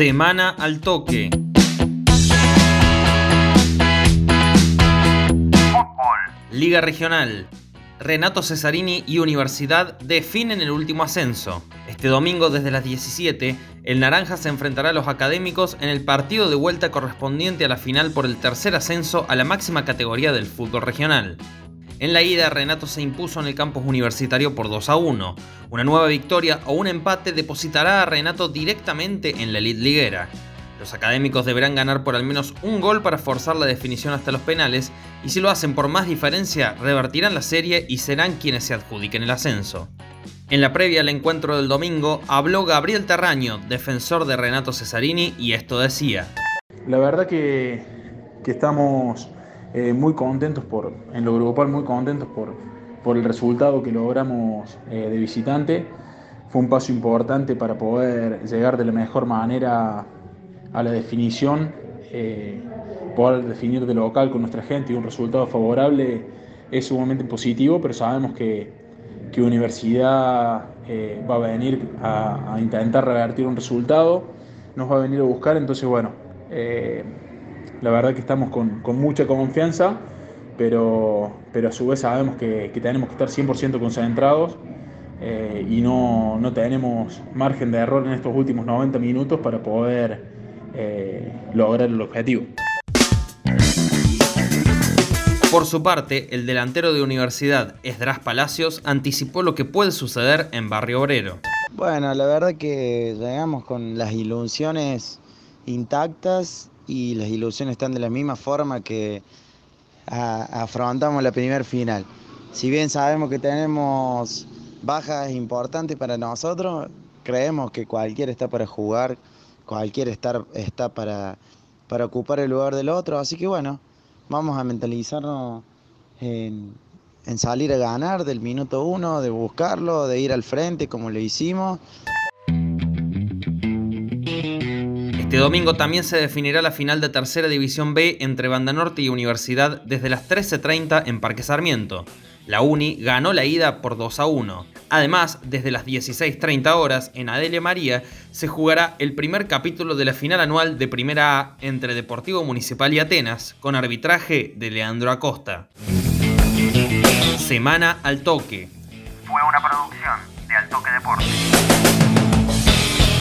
Semana al toque. Liga Regional. Renato Cesarini y Universidad definen el último ascenso. Este domingo desde las 17, el Naranja se enfrentará a los académicos en el partido de vuelta correspondiente a la final por el tercer ascenso a la máxima categoría del fútbol regional. En la ida, Renato se impuso en el campus universitario por 2 a 1. Una nueva victoria o un empate depositará a Renato directamente en la elite liguera. Los académicos deberán ganar por al menos un gol para forzar la definición hasta los penales y si lo hacen por más diferencia, revertirán la serie y serán quienes se adjudiquen el ascenso. En la previa al encuentro del domingo habló Gabriel Terraño, defensor de Renato Cesarini, y esto decía. La verdad que, estamos eh, muy contentos por, en lo grupal, muy contentos por, por el resultado que logramos eh, de visitante. Fue un paso importante para poder llegar de la mejor manera a la definición, eh, poder definir de local con nuestra gente y un resultado favorable es sumamente positivo, pero sabemos que, que Universidad eh, va a venir a, intentar revertir un resultado, nos va a venir a buscar, entonces bueno, eh, la verdad que estamos con, con, mucha confianza, pero, pero a su vez sabemos que, que tenemos que estar 100% concentrados. y no, no tenemos margen de error en estos últimos 90 minutos para poder eh, lograr el objetivo. Por su parte, el delantero de Universidad, Esdras Palacios, anticipó lo que puede suceder en Barrio Obrero. Bueno, la verdad que llegamos con las ilusiones intactas y las ilusiones están de la misma forma que afrontamos la primera final. Si bien sabemos que tenemos bajas importantes para nosotros, creemos que cualquiera está para jugar cualquier estar, está para, para ocupar el lugar del otro. Así que bueno, vamos a mentalizarnos en, en salir a ganar del minuto uno, de buscarlo, de ir al frente como lo hicimos. Este domingo también se definirá la final de Tercera División B entre Banda Norte y Universidad desde las 13.30 en Parque Sarmiento. La Uni ganó la ida por 2 a 1. Además, desde las 16.30 horas en Adelia María se jugará el primer capítulo de la final anual de Primera A entre Deportivo Municipal y Atenas, con arbitraje de Leandro Acosta. Semana al Toque. Fue una producción de Al Toque Deportes.